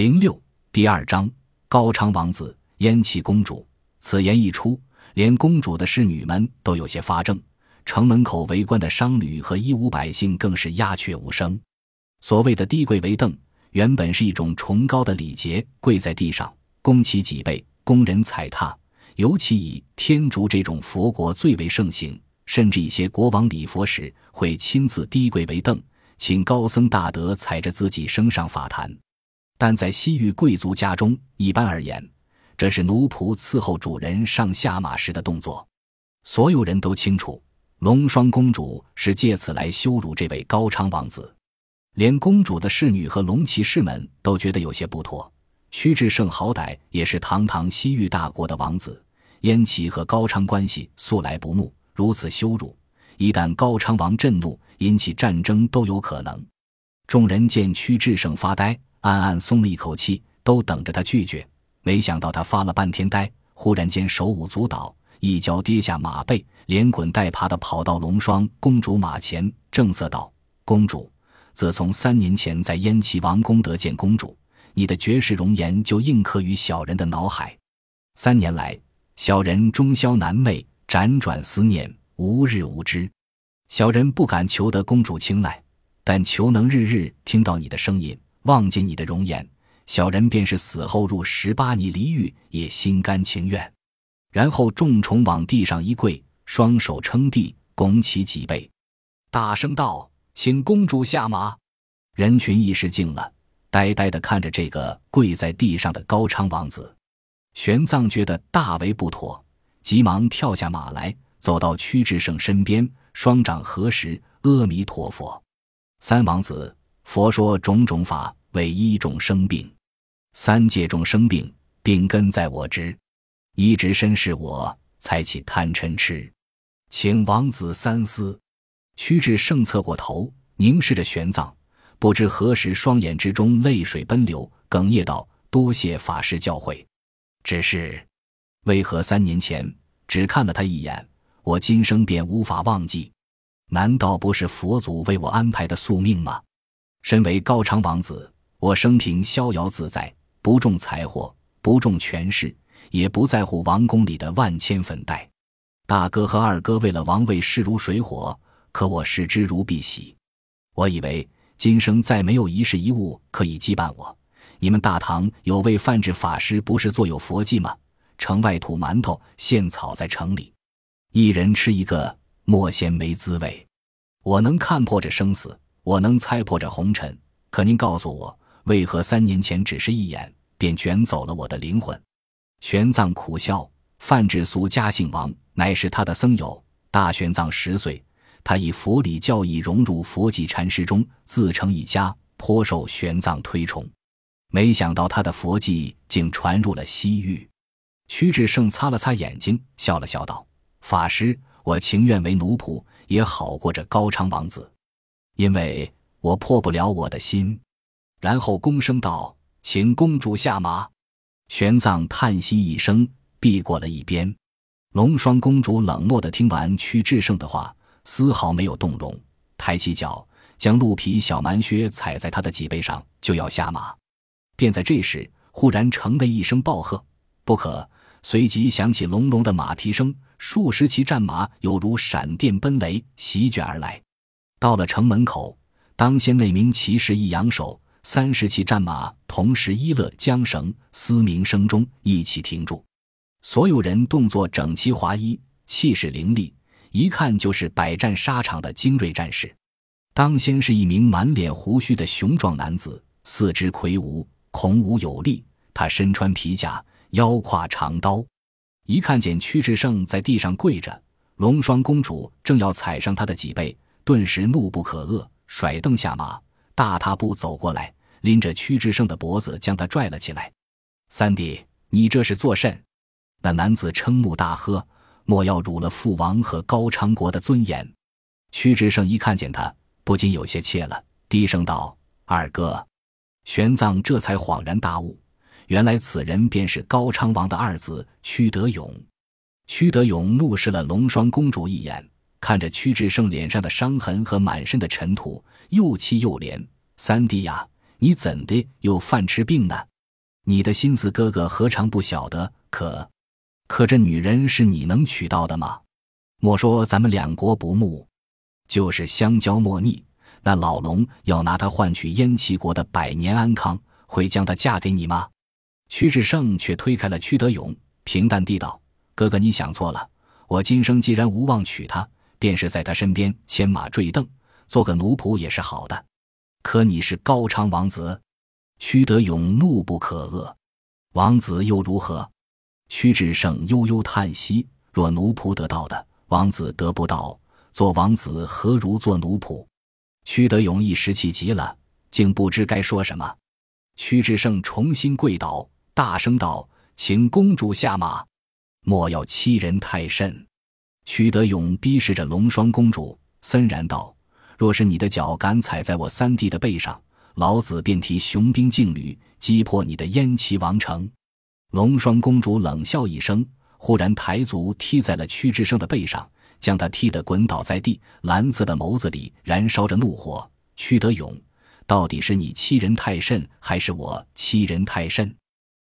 零六第二章高昌王子燕齐公主。此言一出，连公主的侍女们都有些发怔，城门口围观的商旅和衣武百姓更是鸦雀无声。所谓的低跪为凳，原本是一种崇高的礼节，跪在地上，弓其脊背，供人踩踏。尤其以天竺这种佛国最为盛行，甚至一些国王礼佛时会亲自低跪为凳，请高僧大德踩着自己升上法坛。但在西域贵族家中，一般而言，这是奴仆伺候主人上下马时的动作。所有人都清楚，龙双公主是借此来羞辱这位高昌王子。连公主的侍女和龙骑士们都觉得有些不妥。屈志胜好歹也是堂堂西域大国的王子，燕齐和高昌关系素来不睦，如此羞辱，一旦高昌王震怒，引起战争都有可能。众人见屈志胜发呆。暗暗松了一口气，都等着他拒绝。没想到他发了半天呆，忽然间手舞足蹈，一脚跌下马背，连滚带爬的跑到龙双公主马前，正色道：“公主，自从三年前在燕齐王宫得见公主，你的绝世容颜就印刻于小人的脑海。三年来，小人终宵难寐，辗转思念，无日无之。小人不敢求得公主青睐，但求能日日听到你的声音。”望见你的容颜，小人便是死后入十八泥离狱也心甘情愿。然后重重往地上一跪，双手撑地，拱起脊背，大声道：“请公主下马。”人群一时静了，呆呆地看着这个跪在地上的高昌王子。玄奘觉得大为不妥，急忙跳下马来，走到屈志胜身边，双掌合十：“阿弥陀佛，三王子。”佛说种种法为一种生病，三界众生病，病根在我知，一直身是我才起贪嗔痴，请王子三思。屈志胜侧过头，凝视着玄奘，不知何时双眼之中泪水奔流，哽咽道：“多谢法师教诲，只是为何三年前只看了他一眼，我今生便无法忘记？难道不是佛祖为我安排的宿命吗？”身为高昌王子，我生平逍遥自在，不重财货，不重权势，也不在乎王宫里的万千粉黛。大哥和二哥为了王位势如水火，可我视之如敝屣。我以为今生再没有一事一物可以羁绊我。你们大唐有位范志法师，不是做有佛迹吗？城外吐馒头献草，在城里，一人吃一个，莫嫌没滋味。我能看破这生死。我能猜破这红尘，可您告诉我，为何三年前只是一眼便卷走了我的灵魂？玄奘苦笑：范志俗家姓王，乃是他的僧友。大玄奘十岁，他以佛理教义融入佛迹禅师中，自成一家，颇受玄奘推崇。没想到他的佛迹竟传入了西域。屈志胜擦了擦眼睛，笑了笑道：“法师，我情愿为奴仆，也好过这高昌王子。”因为我破不了我的心，然后躬声道：“请公主下马。”玄奘叹息一声，避过了一边。龙双公主冷漠地听完屈志胜的话，丝毫没有动容，抬起脚，将鹿皮小蛮靴踩在他的脊背上，就要下马。便在这时，忽然“成”的一声暴喝：“不可！”随即响起隆隆的马蹄声，数十骑战马犹如闪电奔雷，席卷而来。到了城门口，当先那名骑士一扬手，三十骑战马同时一勒缰绳，嘶鸣声中一起停住。所有人动作整齐划一，气势凌厉，一看就是百战沙场的精锐战士。当先是一名满脸胡须的雄壮男子，四肢魁梧，孔武有力。他身穿皮甲，腰挎长刀。一看见屈志胜在地上跪着，龙双公主正要踩上他的脊背。顿时怒不可遏，甩蹬下马，大踏步走过来，拎着屈志胜的脖子，将他拽了起来。三弟，你这是作甚？那男子瞠目大喝：“莫要辱了父王和高昌国的尊严！”屈志胜一看见他，不禁有些怯了，低声道：“二哥。”玄奘这才恍然大悟，原来此人便是高昌王的二子屈德勇。屈德勇怒视了龙双公主一眼。看着屈志胜脸上的伤痕和满身的尘土，又气又怜。三弟呀，你怎的又犯痴病呢？你的心思，哥哥何尝不晓得？可，可这女人是你能娶到的吗？莫说咱们两国不睦，就是相交莫逆，那老龙要拿她换取燕齐国的百年安康，会将她嫁给你吗？屈志胜却推开了屈德勇，平淡地道：“哥哥，你想错了。我今生既然无望娶她，便是在她身边牵马坠镫，做个奴仆也是好的。可你是高昌王子。”屈德勇怒不可遏，王子又如何？屈志胜悠悠叹息：若奴仆得到的，王子得不到，做王子何如做奴仆？屈德勇一时气急了，竟不知该说什么。屈志胜重新跪倒，大声道：“请公主下马，莫要欺人太甚。”屈德勇逼视着龙双公主，森然道：“若是你的脚敢踩在我三弟的背上。”老子便提雄兵劲旅，击破你的燕齐王城。龙双公主冷笑一声，忽然抬足踢在了屈志胜的背上，将他踢得滚倒在地。蓝色的眸子里燃烧着怒火。屈德勇，到底是你欺人太甚，还是我欺人太甚？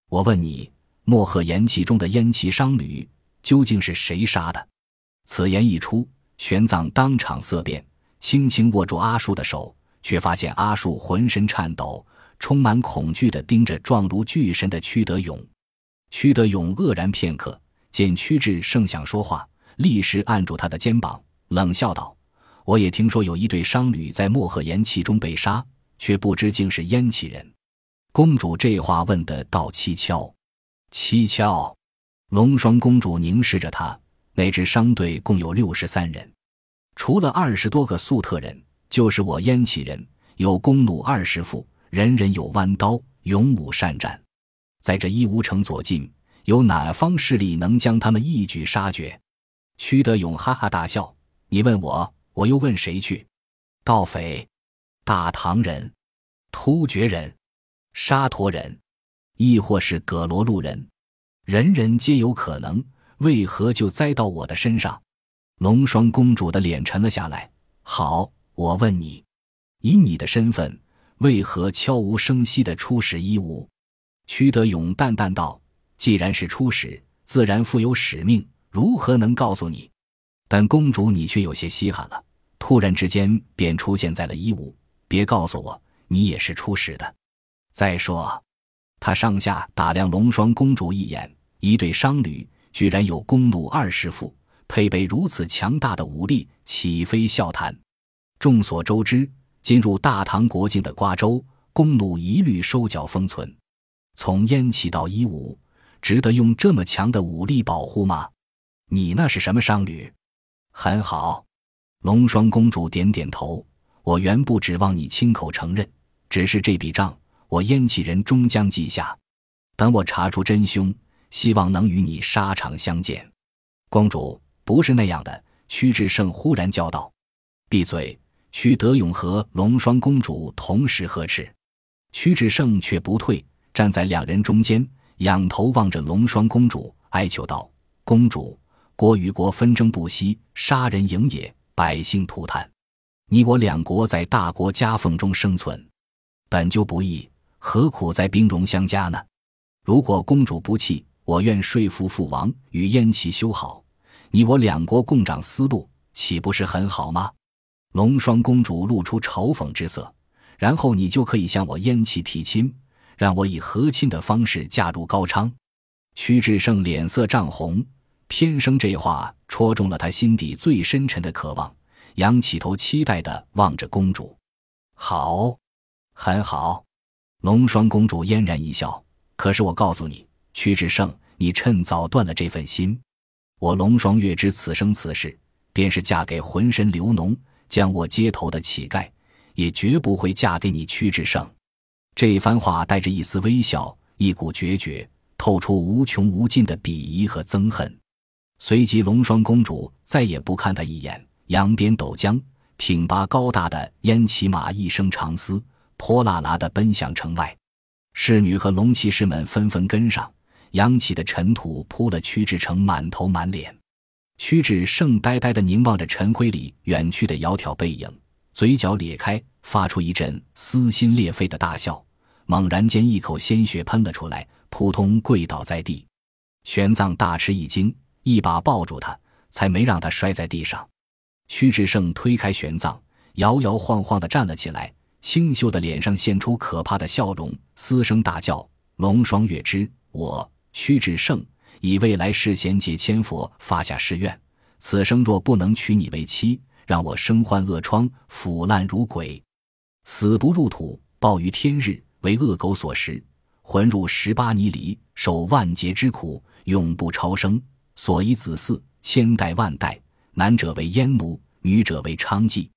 我问你，漠河延气中的燕齐商旅究竟是谁杀的？此言一出，玄奘当场色变，轻轻握住阿树的手。却发现阿树浑身颤抖，充满恐惧地盯着状如巨神的屈德勇。屈德勇愕然片刻，见屈志胜想说话，立时按住他的肩膀，冷笑道：“我也听说有一对商旅在漠河岩气中被杀，却不知竟是燕齐人。”公主这话问得倒蹊跷。蹊跷。龙双公主凝视着他，那支商队共有六十三人，除了二十多个粟特人。就是我燕齐人有弓弩二十副，人人有弯刀，勇武善战。在这一无城左近，有哪方势力能将他们一举杀绝？屈德勇哈哈大笑：“你问我，我又问谁去？盗匪、大唐人、突厥人、沙陀人，亦或是葛罗路人？人人皆有可能，为何就栽到我的身上？”龙双公主的脸沉了下来。好。我问你，以你的身份，为何悄无声息的出使伊吾？屈德勇淡淡道：“既然是出使，自然负有使命，如何能告诉你？但公主，你却有些稀罕了，突然之间便出现在了伊吾，别告诉我你也是出使的。再说，他上下打量龙双公主一眼，一对商旅居然有弓弩二十副，配备如此强大的武力，岂非笑谈？”众所周知，进入大唐国境的瓜州，弓弩一律收缴封存。从燕齐到伊吾，值得用这么强的武力保护吗？你那是什么商旅？很好，龙双公主点点头。我原不指望你亲口承认，只是这笔账，我燕齐人终将记下。等我查出真凶，希望能与你沙场相见。公主不是那样的。屈志胜忽然叫道：“闭嘴！”屈德勇和龙双公主同时呵斥，屈志胜却不退，站在两人中间，仰头望着龙双公主，哀求道：“公主，国与国纷争不息，杀人营野，百姓涂炭。你我两国在大国夹缝中生存，本就不易，何苦再兵戎相加呢？如果公主不弃，我愿说服父王与燕齐修好，你我两国共掌丝路，岂不是很好吗？”龙双公主露出嘲讽之色，然后你就可以向我燕齐提亲，让我以和亲的方式嫁入高昌。屈志胜脸色涨红，偏生这话戳中了他心底最深沉的渴望，仰起头期待的望着公主。好，很好。龙双公主嫣然一笑。可是我告诉你，屈志胜，你趁早断了这份心。我龙双月知此生此世，便是嫁给浑身流脓。将我街头的乞丐，也绝不会嫁给你屈志胜。这番话带着一丝微笑，一股决绝，透出无穷无尽的鄙夷和憎恨。随即，龙双公主再也不看他一眼，扬鞭斗将，挺拔高大的燕骑马一声长嘶，泼辣辣的奔向城外。侍女和龙骑士们纷纷跟上，扬起的尘土扑了屈志成满头满脸。屈志胜呆呆地凝望着尘灰里远去的窈窕背影，嘴角裂开，发出一阵撕心裂肺的大笑，猛然间一口鲜血喷了出来，扑通跪倒在地。玄奘大吃一惊，一把抱住他，才没让他摔在地上。屈志胜推开玄奘，摇摇晃晃地站了起来，清秀的脸上现出可怕的笑容，嘶声大叫：“龙双月之，我屈志胜以未来世贤解千佛发下誓愿，此生若不能娶你为妻，让我身患恶疮，腐烂如鬼，死不入土，暴于天日，为恶狗所食，魂入十八泥里，受万劫之苦，永不超生。所以子嗣千代万代。”男者为阉奴，女者为娼妓。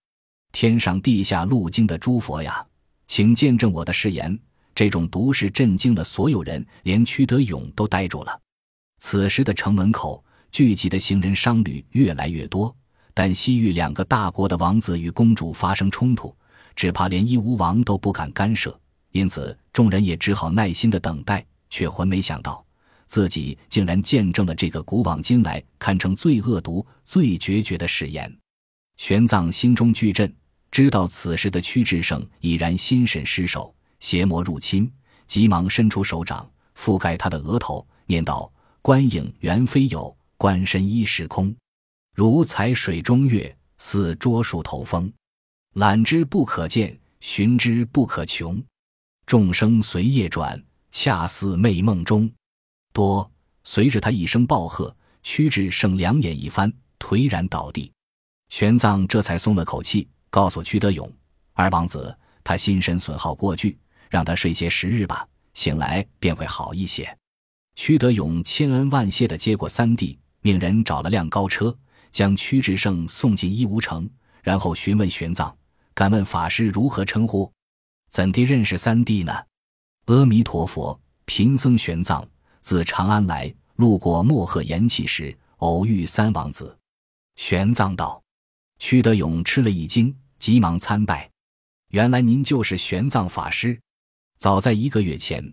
天上地下路经的诸佛呀，请见证我的誓言。这种毒誓震惊了所有人，连屈德勇都呆住了。此时的城门口聚集的行人商旅越来越多，但西域两个大国的王子与公主发生冲突，只怕连义乌王都不敢干涉，因此众人也只好耐心的等待。却浑没想到。自己竟然见证了这个古往今来堪称最恶毒、最决绝的誓言。玄奘心中巨震，知道此时的屈志胜已然心神失守，邪魔入侵，急忙伸出手掌覆盖他的额头，念道：“观影原非有，观身依时空。如采水中月，似捉树头风。览之不可见，寻之不可穷。众生随业转，恰似寐梦中。”多随着他一声暴喝，屈志胜两眼一翻，颓然倒地。玄奘这才松了口气，告诉屈德勇：“二王子，他心神损耗过剧，让他睡些时日吧，醒来便会好一些。”屈德勇千恩万谢地接过三弟，命人找了辆高车，将屈志胜送进义乌城，然后询问玄奘：“敢问法师如何称呼？怎地认识三弟呢？”阿弥陀佛，贫僧玄奘。自长安来，路过漠河岩气时，偶遇三王子。玄奘道：“屈德勇吃了一惊，急忙参拜。原来您就是玄奘法师。早在一个月前，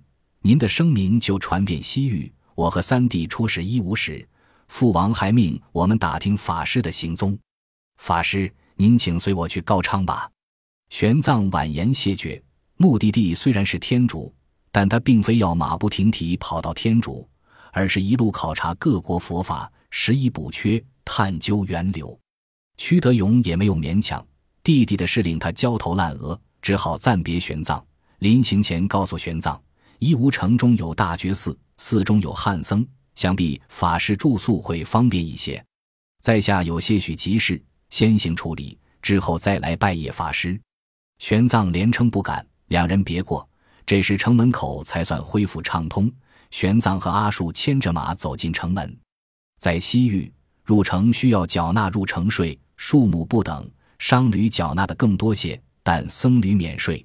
您的声明就传遍西域。我和三弟出使伊吾时，父王还命我们打听法师的行踪。法师，您请随我去高昌吧。”玄奘婉言谢绝，目的地虽然是天竺。但他并非要马不停蹄跑到天竺，而是一路考察各国佛法，拾遗补缺，探究源流。屈德勇也没有勉强，弟弟的事令他焦头烂额，只好暂别玄奘。临行前告诉玄奘，伊吾城中有大觉寺，寺中有汉僧，想必法师住宿会方便一些。在下有些许急事，先行处理，之后再来拜谒法师。玄奘连称不敢，两人别过。这时城门口才算恢复畅通。玄奘和阿术牵着马走进城门。在西域入城需要缴纳入城税，数目不等，商旅缴纳的更多些，但僧侣免税。